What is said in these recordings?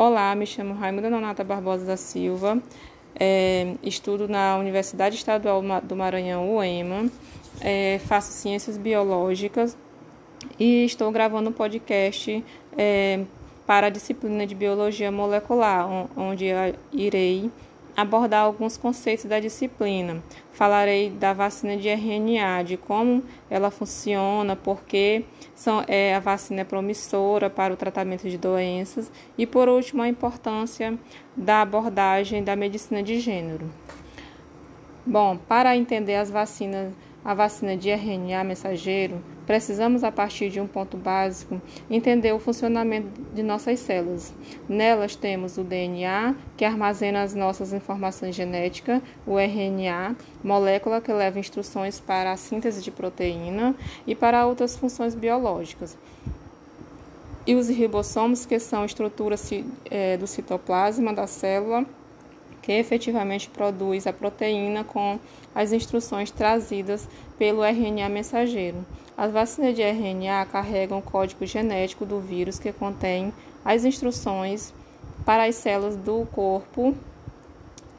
Olá, me chamo Raimunda Nonata Barbosa da Silva, é, estudo na Universidade Estadual do Maranhão, UEMA, é, faço ciências biológicas e estou gravando um podcast é, para a disciplina de biologia molecular, onde irei abordar alguns conceitos da disciplina. Falarei da vacina de RNA, de como ela funciona, porque é, a vacina é promissora para o tratamento de doenças e, por último, a importância da abordagem da medicina de gênero. Bom, para entender as vacinas a vacina de RNA mensageiro, precisamos, a partir de um ponto básico, entender o funcionamento de nossas células. Nelas temos o DNA, que armazena as nossas informações genéticas, o RNA, molécula que leva instruções para a síntese de proteína e para outras funções biológicas. E os ribossomos, que são estruturas é, do citoplasma da célula que efetivamente produz a proteína com as instruções trazidas pelo RNA mensageiro. As vacinas de RNA carregam o código genético do vírus que contém as instruções para as células do corpo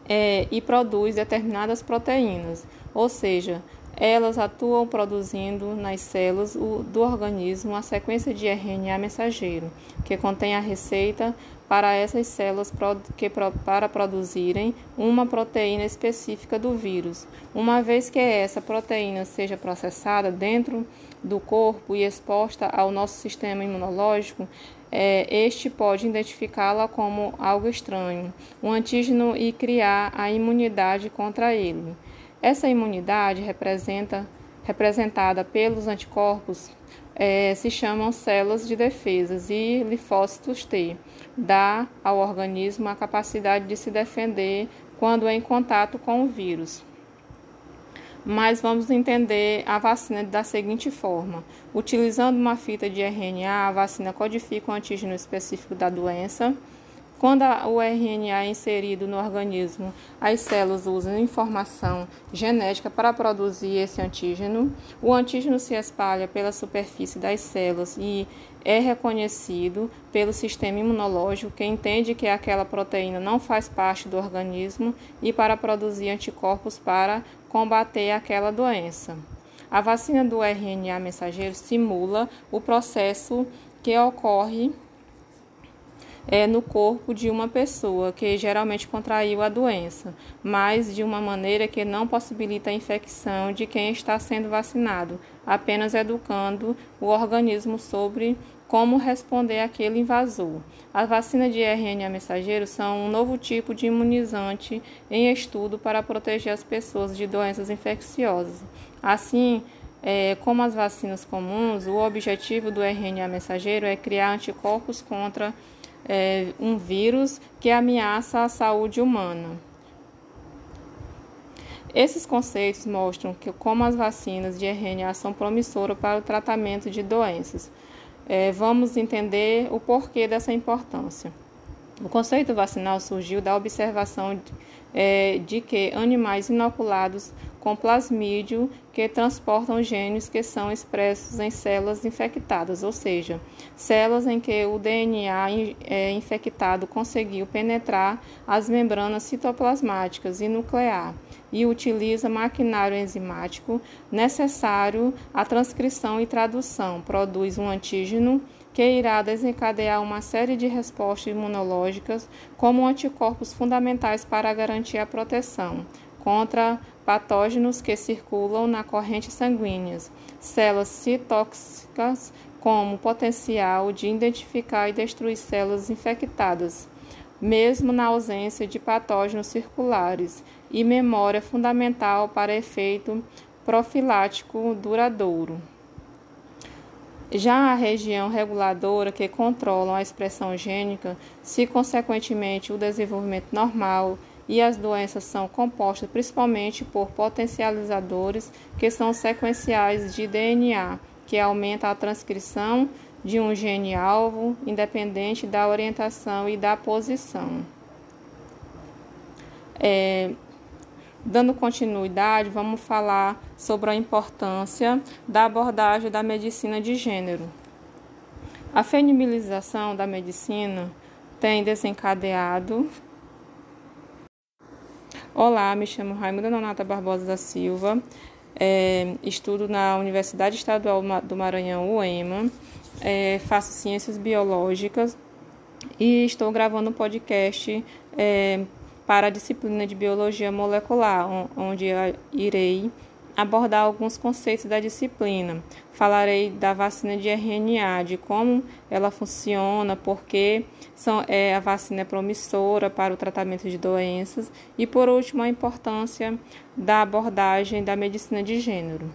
é, e produz determinadas proteínas, ou seja, elas atuam produzindo nas células do organismo a sequência de RNA mensageiro, que contém a receita para essas células que, para produzirem uma proteína específica do vírus. Uma vez que essa proteína seja processada dentro do corpo e exposta ao nosso sistema imunológico, é, este pode identificá-la como algo estranho, um antígeno e criar a imunidade contra ele. Essa imunidade representa, representada pelos anticorpos é, se chamam células de defesas e linfócitos T. Dá ao organismo a capacidade de se defender quando é em contato com o vírus. Mas vamos entender a vacina da seguinte forma: utilizando uma fita de RNA, a vacina codifica o antígeno específico da doença quando o RNA é inserido no organismo, as células usam informação genética para produzir esse antígeno. O antígeno se espalha pela superfície das células e é reconhecido pelo sistema imunológico, que entende que aquela proteína não faz parte do organismo e para produzir anticorpos para combater aquela doença. A vacina do RNA mensageiro simula o processo que ocorre é, no corpo de uma pessoa que geralmente contraiu a doença, mas de uma maneira que não possibilita a infecção de quem está sendo vacinado, apenas educando o organismo sobre como responder àquele invasor. As vacinas de RNA mensageiro são um novo tipo de imunizante em estudo para proteger as pessoas de doenças infecciosas. Assim, é, como as vacinas comuns, o objetivo do RNA mensageiro é criar anticorpos contra é, um vírus que ameaça a saúde humana. Esses conceitos mostram que como as vacinas de RNA são promissoras para o tratamento de doenças. É, vamos entender o porquê dessa importância. O conceito vacinal surgiu da observação de, é, de que animais inoculados com plasmídio que transportam genes que são expressos em células infectadas, ou seja, células em que o DNA é, infectado conseguiu penetrar as membranas citoplasmáticas e nuclear e utiliza maquinário enzimático necessário à transcrição e tradução, produz um antígeno que irá desencadear uma série de respostas imunológicas como anticorpos fundamentais para garantir a proteção contra patógenos que circulam na corrente sanguínea, células citóxicas como potencial de identificar e destruir células infectadas, mesmo na ausência de patógenos circulares, e memória fundamental para efeito profilático duradouro. Já a região reguladora, que controla a expressão gênica, se consequentemente o desenvolvimento normal e as doenças são compostas principalmente por potencializadores que são sequenciais de DNA, que aumenta a transcrição de um gene alvo, independente da orientação e da posição. É, dando continuidade, vamos falar sobre a importância da abordagem da medicina de gênero. A feminilização da medicina tem desencadeado. Olá, me chamo Raimunda Nonata Barbosa da Silva, é, estudo na Universidade Estadual do Maranhão, UEMA, é, faço ciências biológicas e estou gravando um podcast é, para a disciplina de biologia molecular, onde irei abordar alguns conceitos da disciplina. Falarei da vacina de RNA, de como ela funciona, porque é, a vacina é promissora para o tratamento de doenças e, por último, a importância da abordagem da medicina de gênero.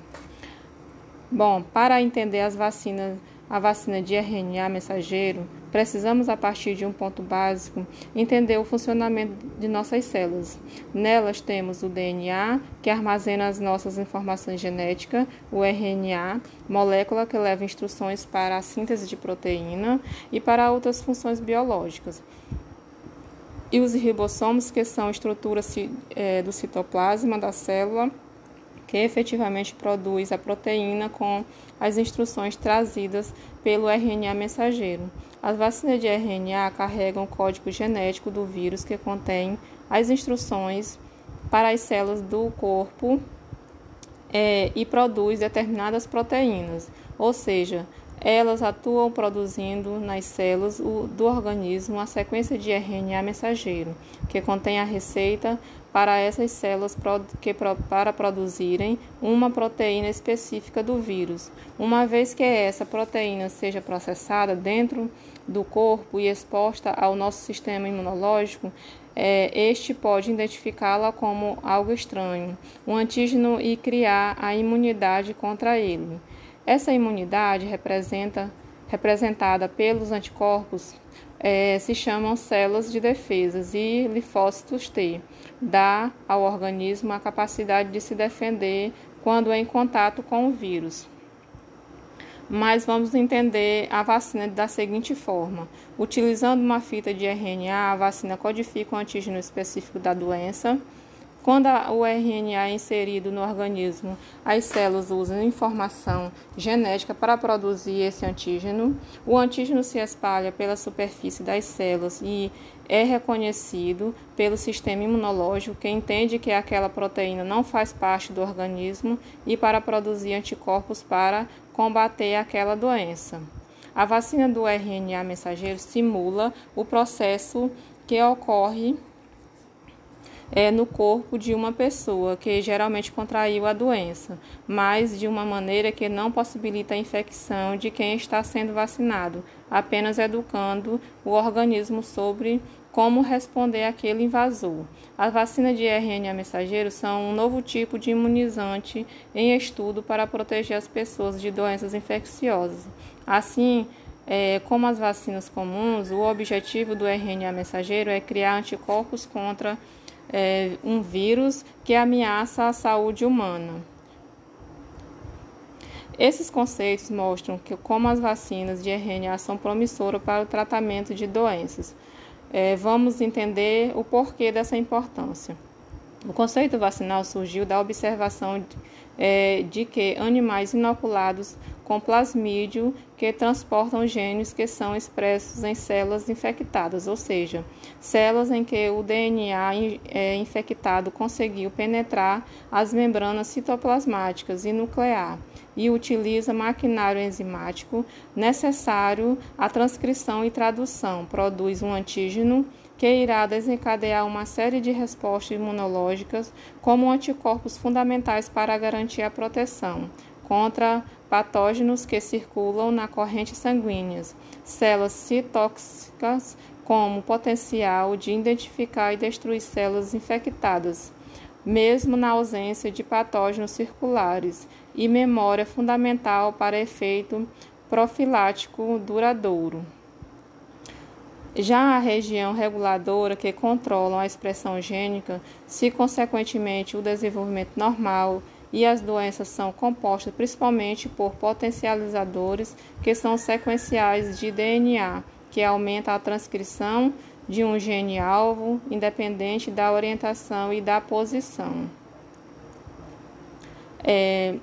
Bom, para entender as vacinas a vacina de RNA mensageiro, precisamos, a partir de um ponto básico, entender o funcionamento de nossas células. Nelas temos o DNA, que armazena as nossas informações genéticas, o RNA, molécula que leva instruções para a síntese de proteína e para outras funções biológicas. E os ribossomos, que são estruturas é, do citoplasma da célula que efetivamente produz a proteína com as instruções trazidas pelo RNA mensageiro. As vacinas de RNA carregam o código genético do vírus que contém as instruções para as células do corpo é, e produz determinadas proteínas, ou seja, elas atuam produzindo nas células do organismo a sequência de RNA mensageiro, que contém a receita para essas células que, para produzirem uma proteína específica do vírus. Uma vez que essa proteína seja processada dentro do corpo e exposta ao nosso sistema imunológico, é, este pode identificá-la como algo estranho, um antígeno e criar a imunidade contra ele. Essa imunidade representa, representada pelos anticorpos é, se chamam células de defesas e linfócitos T. Dá ao organismo a capacidade de se defender quando é em contato com o vírus. Mas vamos entender a vacina da seguinte forma: utilizando uma fita de RNA, a vacina codifica o antígeno específico da doença quando o RNA é inserido no organismo, as células usam informação genética para produzir esse antígeno. O antígeno se espalha pela superfície das células e é reconhecido pelo sistema imunológico, que entende que aquela proteína não faz parte do organismo e para produzir anticorpos para combater aquela doença. A vacina do RNA mensageiro simula o processo que ocorre é, no corpo de uma pessoa que geralmente contraiu a doença, mas de uma maneira que não possibilita a infecção de quem está sendo vacinado, apenas educando o organismo sobre como responder àquele invasor. As vacinas de RNA mensageiro são um novo tipo de imunizante em estudo para proteger as pessoas de doenças infecciosas. Assim, é, como as vacinas comuns, o objetivo do RNA mensageiro é criar anticorpos contra é, um vírus que ameaça a saúde humana. Esses conceitos mostram que como as vacinas de RNA são promissoras para o tratamento de doenças. É, vamos entender o porquê dessa importância. O conceito vacinal surgiu da observação de, é, de que animais inoculados com plasmídio que transportam genes que são expressos em células infectadas, ou seja, células em que o DNA é, infectado conseguiu penetrar as membranas citoplasmáticas e nuclear e utiliza maquinário enzimático necessário à transcrição e tradução, produz um antígeno que irá desencadear uma série de respostas imunológicas como anticorpos fundamentais para garantir a proteção contra patógenos que circulam na corrente sanguínea, células citóxicas como potencial de identificar e destruir células infectadas, mesmo na ausência de patógenos circulares, e memória fundamental para efeito profilático duradouro. Já a região reguladora que controla a expressão gênica, se consequentemente o desenvolvimento normal e as doenças são compostas principalmente por potencializadores que são sequenciais de DNA, que aumenta a transcrição de um gene alvo, independente da orientação e da posição. É,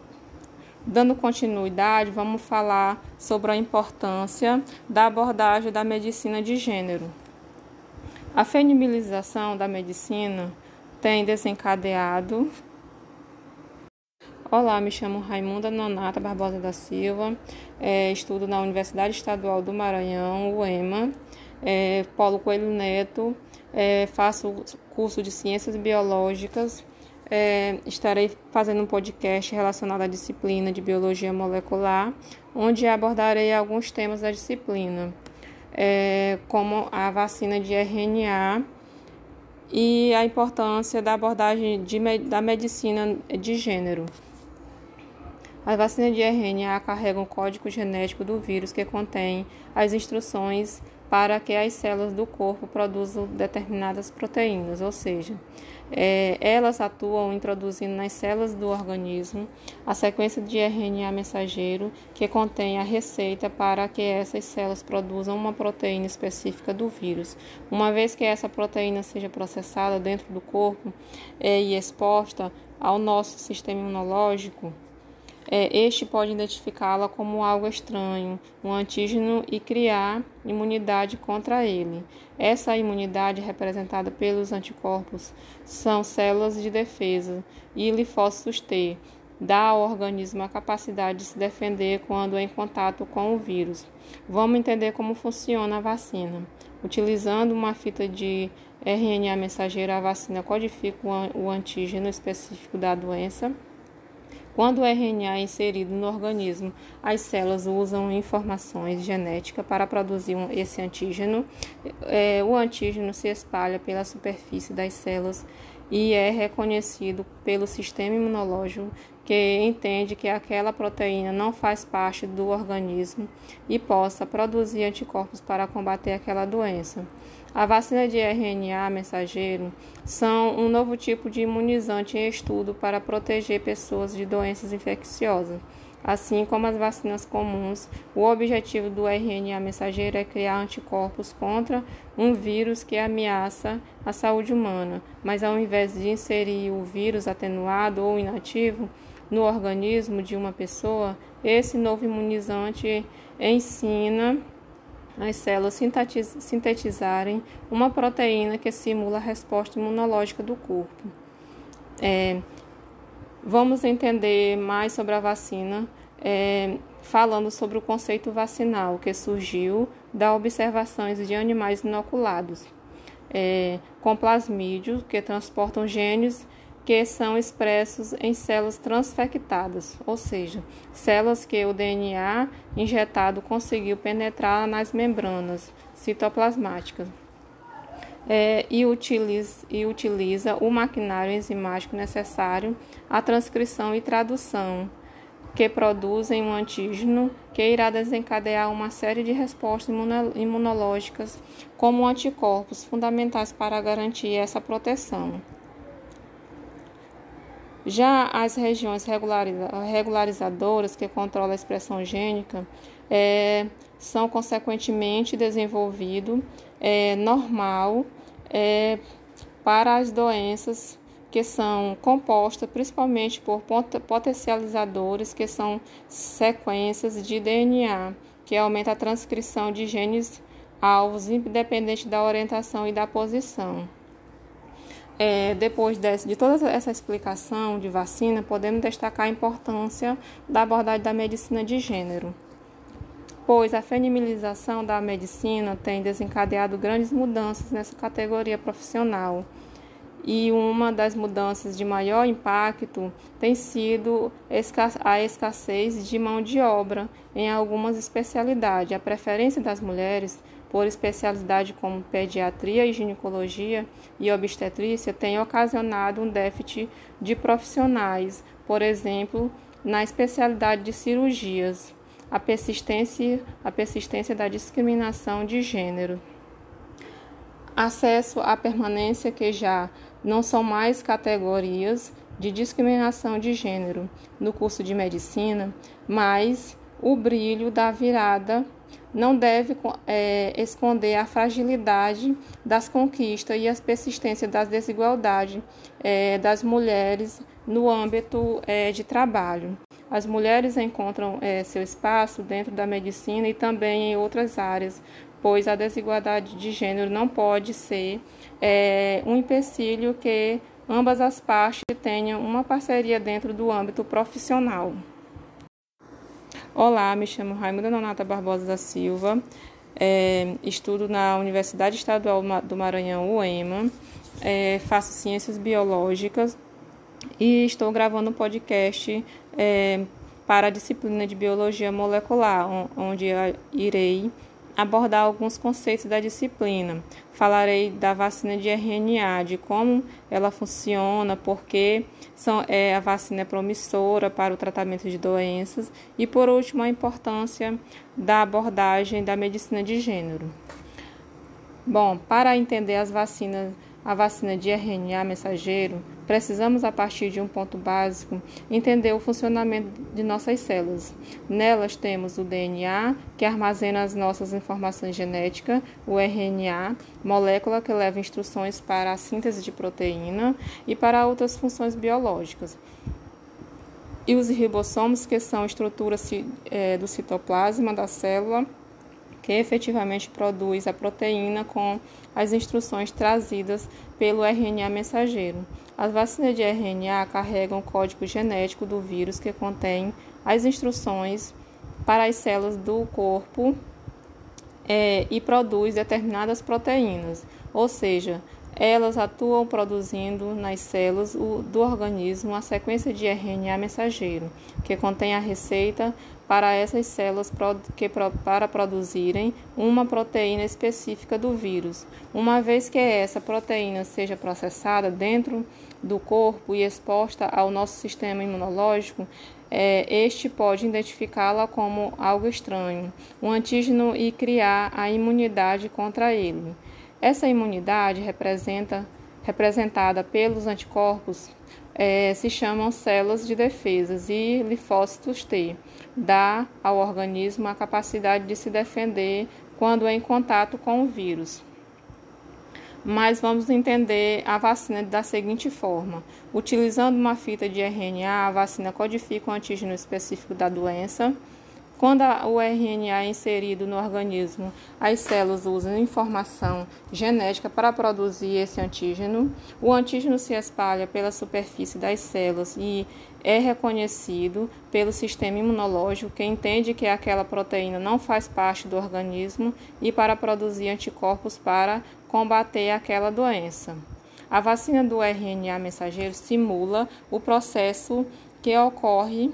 dando continuidade, vamos falar sobre a importância da abordagem da medicina de gênero. A feminilização da medicina tem desencadeado. Olá, me chamo Raimunda Nonata Barbosa da Silva, é, estudo na Universidade Estadual do Maranhão, UEMA, é, Paulo Coelho Neto, é, faço curso de Ciências Biológicas, é, estarei fazendo um podcast relacionado à disciplina de Biologia Molecular, onde abordarei alguns temas da disciplina é, como a vacina de RNA e a importância da abordagem de, da medicina de gênero. A vacina de RNA carrega um código genético do vírus que contém as instruções para que as células do corpo produzam determinadas proteínas, ou seja, é, elas atuam introduzindo nas células do organismo a sequência de RNA mensageiro que contém a receita para que essas células produzam uma proteína específica do vírus. Uma vez que essa proteína seja processada dentro do corpo é, e exposta ao nosso sistema imunológico, este pode identificá-la como algo estranho, um antígeno, e criar imunidade contra ele. Essa imunidade, representada pelos anticorpos, são células de defesa e linfócitos T, dá ao organismo a capacidade de se defender quando em contato com o vírus. Vamos entender como funciona a vacina. Utilizando uma fita de RNA mensageiro, a vacina codifica o antígeno específico da doença quando o RNA é inserido no organismo, as células usam informações genéticas para produzir esse antígeno. É, o antígeno se espalha pela superfície das células e é reconhecido pelo sistema imunológico que entende que aquela proteína não faz parte do organismo e possa produzir anticorpos para combater aquela doença. A vacina de RNA mensageiro são um novo tipo de imunizante em estudo para proteger pessoas de doenças infecciosas. Assim como as vacinas comuns, o objetivo do RNA mensageiro é criar anticorpos contra um vírus que ameaça a saúde humana, mas ao invés de inserir o vírus atenuado ou inativo no organismo de uma pessoa, esse novo imunizante ensina as células sintetizarem uma proteína que simula a resposta imunológica do corpo. É, vamos entender mais sobre a vacina é, falando sobre o conceito vacinal que surgiu da observações de animais inoculados é, com plasmídios que transportam genes que são expressos em células transfectadas, ou seja, células que o DNA injetado conseguiu penetrar nas membranas citoplasmáticas. É, e, utiliza, e utiliza o maquinário enzimático necessário à transcrição e tradução, que produzem um antígeno que irá desencadear uma série de respostas imunológicas, como anticorpos, fundamentais para garantir essa proteção. Já as regiões regularizadoras que controlam a expressão gênica é, são consequentemente desenvolvido é, normal é, para as doenças que são compostas principalmente por potencializadores, que são sequências de DNA, que aumenta a transcrição de genes alvos, independente da orientação e da posição. É, depois de toda essa explicação de vacina, podemos destacar a importância da abordagem da medicina de gênero, pois a feminilização da medicina tem desencadeado grandes mudanças nessa categoria profissional. E uma das mudanças de maior impacto tem sido a escassez de mão de obra em algumas especialidades. A preferência das mulheres por especialidade como pediatria e ginecologia e obstetrícia tem ocasionado um déficit de profissionais, por exemplo, na especialidade de cirurgias, a persistência, a persistência da discriminação de gênero. Acesso à permanência que já não são mais categorias de discriminação de gênero no curso de medicina, mas o brilho da virada não deve é, esconder a fragilidade das conquistas e a persistência das desigualdades é, das mulheres no âmbito é, de trabalho. As mulheres encontram é, seu espaço dentro da medicina e também em outras áreas, pois a desigualdade de gênero não pode ser é, um empecilho que ambas as partes tenham uma parceria dentro do âmbito profissional. Olá, me chamo Raimunda Nonata Barbosa da Silva, é, estudo na Universidade Estadual do Maranhão, UEMA, é, faço ciências biológicas e estou gravando um podcast é, para a disciplina de biologia molecular, onde irei abordar alguns conceitos da disciplina. Falarei da vacina de RNA, de como ela funciona, porque são, é, a vacina é promissora para o tratamento de doenças e, por último, a importância da abordagem da medicina de gênero. Bom, para entender as vacinas a vacina de RNA mensageiro, precisamos, a partir de um ponto básico, entender o funcionamento de nossas células. Nelas temos o DNA, que armazena as nossas informações genéticas, o RNA, molécula que leva instruções para a síntese de proteína e para outras funções biológicas. E os ribossomos, que são estruturas é, do citoplasma da célula que efetivamente produz a proteína com as instruções trazidas pelo RNA mensageiro. As vacinas de RNA carregam o código genético do vírus que contém as instruções para as células do corpo é, e produz determinadas proteínas, ou seja, elas atuam produzindo nas células do organismo a sequência de RNA mensageiro, que contém a receita para essas células que, para produzirem uma proteína específica do vírus. Uma vez que essa proteína seja processada dentro do corpo e exposta ao nosso sistema imunológico, é, este pode identificá-la como algo estranho, um antígeno e criar a imunidade contra ele. Essa imunidade representa, representada pelos anticorpos é, se chamam células de defesas e linfócitos T. Dá ao organismo a capacidade de se defender quando é em contato com o vírus. Mas vamos entender a vacina da seguinte forma: utilizando uma fita de RNA, a vacina codifica o antígeno específico da doença quando o RNA é inserido no organismo, as células usam informação genética para produzir esse antígeno. O antígeno se espalha pela superfície das células e é reconhecido pelo sistema imunológico, que entende que aquela proteína não faz parte do organismo e para produzir anticorpos para combater aquela doença. A vacina do RNA mensageiro simula o processo que ocorre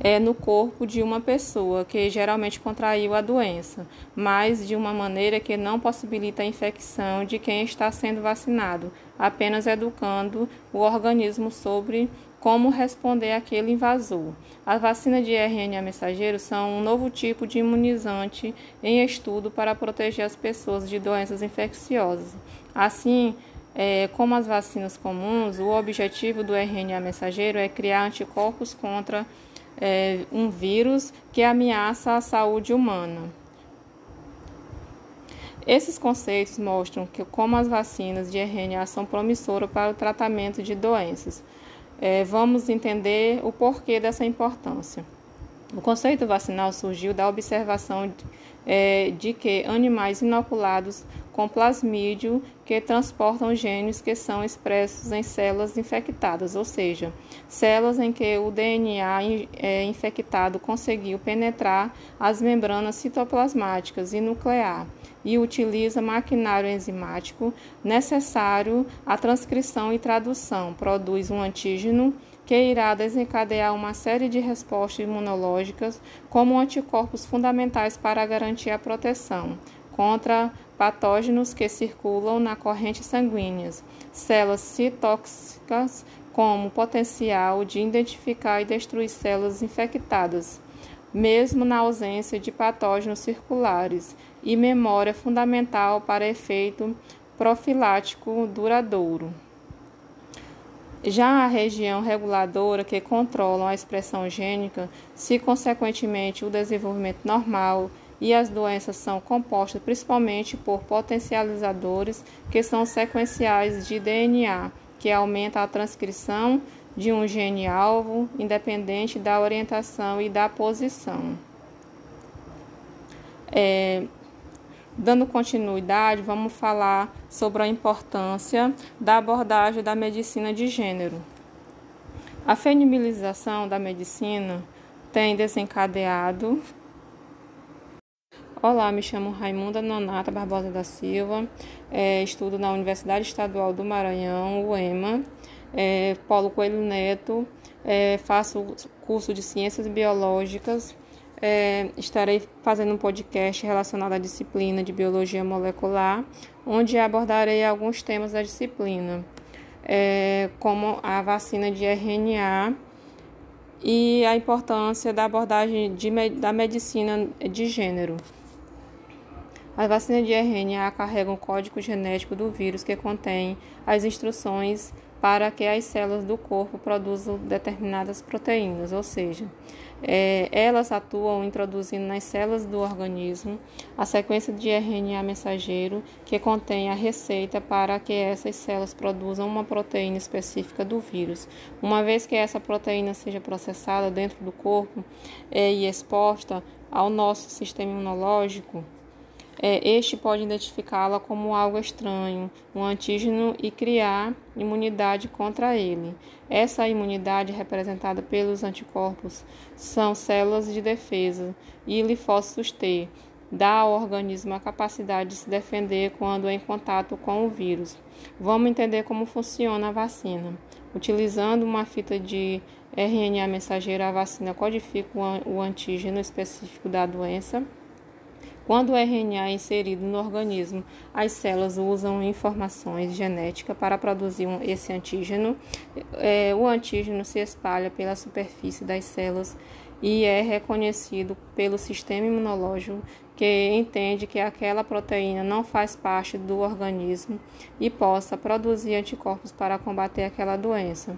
é, no corpo de uma pessoa que geralmente contraiu a doença, mas de uma maneira que não possibilita a infecção de quem está sendo vacinado, apenas educando o organismo sobre como responder àquele invasor. As vacinas de RNA mensageiro são um novo tipo de imunizante em estudo para proteger as pessoas de doenças infecciosas. Assim, é, como as vacinas comuns, o objetivo do RNA mensageiro é criar anticorpos contra é, um vírus que ameaça a saúde humana. Esses conceitos mostram que como as vacinas de RNA são promissoras para o tratamento de doenças. É, vamos entender o porquê dessa importância. O conceito vacinal surgiu da observação é, de que animais inoculados com plasmídio que transportam genes que são expressos em células infectadas, ou seja, células em que o DNA é, infectado conseguiu penetrar as membranas citoplasmáticas e nuclear e utiliza maquinário enzimático necessário à transcrição e tradução, produz um antígeno que irá desencadear uma série de respostas imunológicas como anticorpos fundamentais para garantir a proteção contra patógenos que circulam na corrente sanguínea, células citóxicas como potencial de identificar e destruir células infectadas, mesmo na ausência de patógenos circulares, e memória fundamental para efeito profilático duradouro. Já a região reguladora que controla a expressão gênica, se consequentemente o desenvolvimento normal e as doenças são compostas principalmente por potencializadores que são sequenciais de DNA, que aumenta a transcrição de um gene alvo, independente da orientação e da posição. É, Dando continuidade, vamos falar sobre a importância da abordagem da medicina de gênero. A feminilização da medicina tem desencadeado. Olá, me chamo Raimunda Nonata Barbosa da Silva, é, estudo na Universidade Estadual do Maranhão, UEMA, é, Paulo Coelho Neto, é, faço curso de Ciências Biológicas é, estarei fazendo um podcast relacionado à disciplina de Biologia Molecular, onde abordarei alguns temas da disciplina, é, como a vacina de RNA e a importância da abordagem de, da medicina de gênero. A vacina de RNA carrega um código genético do vírus que contém as instruções para que as células do corpo produzam determinadas proteínas, ou seja, é, elas atuam introduzindo nas células do organismo a sequência de RNA mensageiro que contém a receita para que essas células produzam uma proteína específica do vírus. Uma vez que essa proteína seja processada dentro do corpo é, e exposta ao nosso sistema imunológico, este pode identificá-la como algo estranho, um antígeno, e criar imunidade contra ele. Essa imunidade, representada pelos anticorpos, são células de defesa e linfócitos T, dá ao organismo a capacidade de se defender quando em contato com o vírus. Vamos entender como funciona a vacina. Utilizando uma fita de RNA mensageiro, a vacina codifica o antígeno específico da doença quando o RNA é inserido no organismo, as células usam informações genéticas para produzir esse antígeno. É, o antígeno se espalha pela superfície das células e é reconhecido pelo sistema imunológico que entende que aquela proteína não faz parte do organismo e possa produzir anticorpos para combater aquela doença.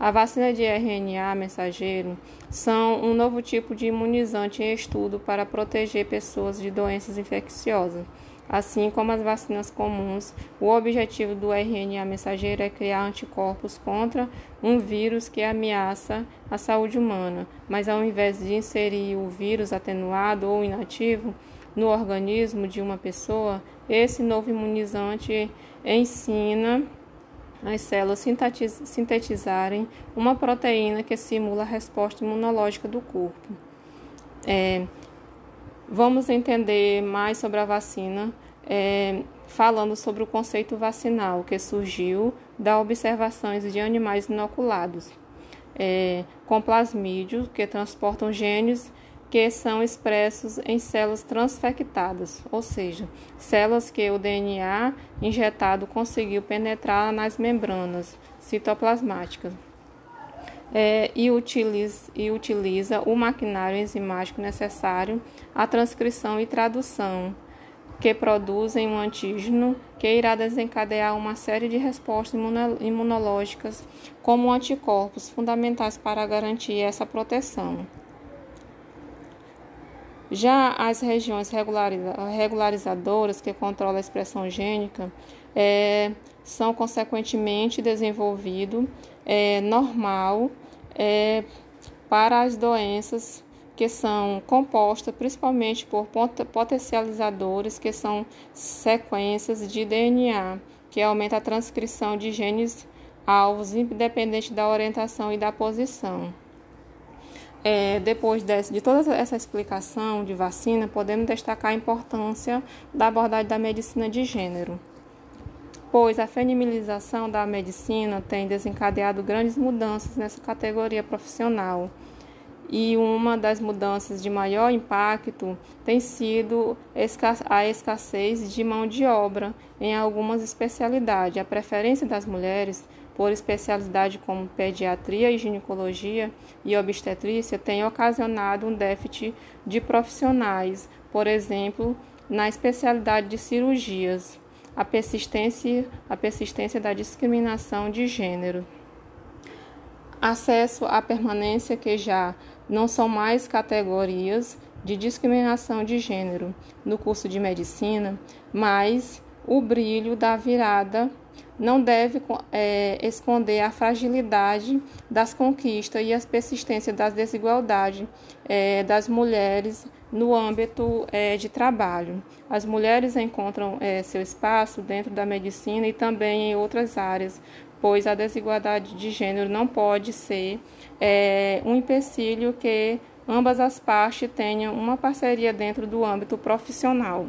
A vacina de RNA mensageiro são um novo tipo de imunizante em estudo para proteger pessoas de doenças infecciosas. Assim como as vacinas comuns, o objetivo do RNA mensageiro é criar anticorpos contra um vírus que ameaça a saúde humana, mas ao invés de inserir o vírus atenuado ou inativo no organismo de uma pessoa, esse novo imunizante ensina as células sintetizarem uma proteína que simula a resposta imunológica do corpo. É, vamos entender mais sobre a vacina é, falando sobre o conceito vacinal que surgiu da observações de animais inoculados é, com plasmídios que transportam genes que são expressos em células transfectadas, ou seja, células que o DNA injetado conseguiu penetrar nas membranas citoplasmáticas. É, e, utiliza, e utiliza o maquinário enzimático necessário à transcrição e tradução, que produzem um antígeno que irá desencadear uma série de respostas imunológicas, como anticorpos, fundamentais para garantir essa proteção. Já as regiões regularizadoras que controlam a expressão gênica é, são consequentemente desenvolvido é, normal é, para as doenças que são compostas principalmente por potencializadores, que são sequências de DNA, que aumenta a transcrição de genes alvos, independente da orientação e da posição. É, depois desse, de toda essa explicação de vacina, podemos destacar a importância da abordagem da medicina de gênero, pois a feminilização da medicina tem desencadeado grandes mudanças nessa categoria profissional. E uma das mudanças de maior impacto tem sido a escassez de mão de obra em algumas especialidades. A preferência das mulheres por especialidade como pediatria e ginecologia e obstetrícia tem ocasionado um déficit de profissionais, por exemplo, na especialidade de cirurgias, a persistência, a persistência da discriminação de gênero. Acesso à permanência que já não são mais categorias de discriminação de gênero no curso de medicina, mas o brilho da virada não deve é, esconder a fragilidade das conquistas e a persistência das desigualdades é, das mulheres no âmbito é, de trabalho. As mulheres encontram é, seu espaço dentro da medicina e também em outras áreas, pois a desigualdade de gênero não pode ser é, um empecilho que ambas as partes tenham uma parceria dentro do âmbito profissional.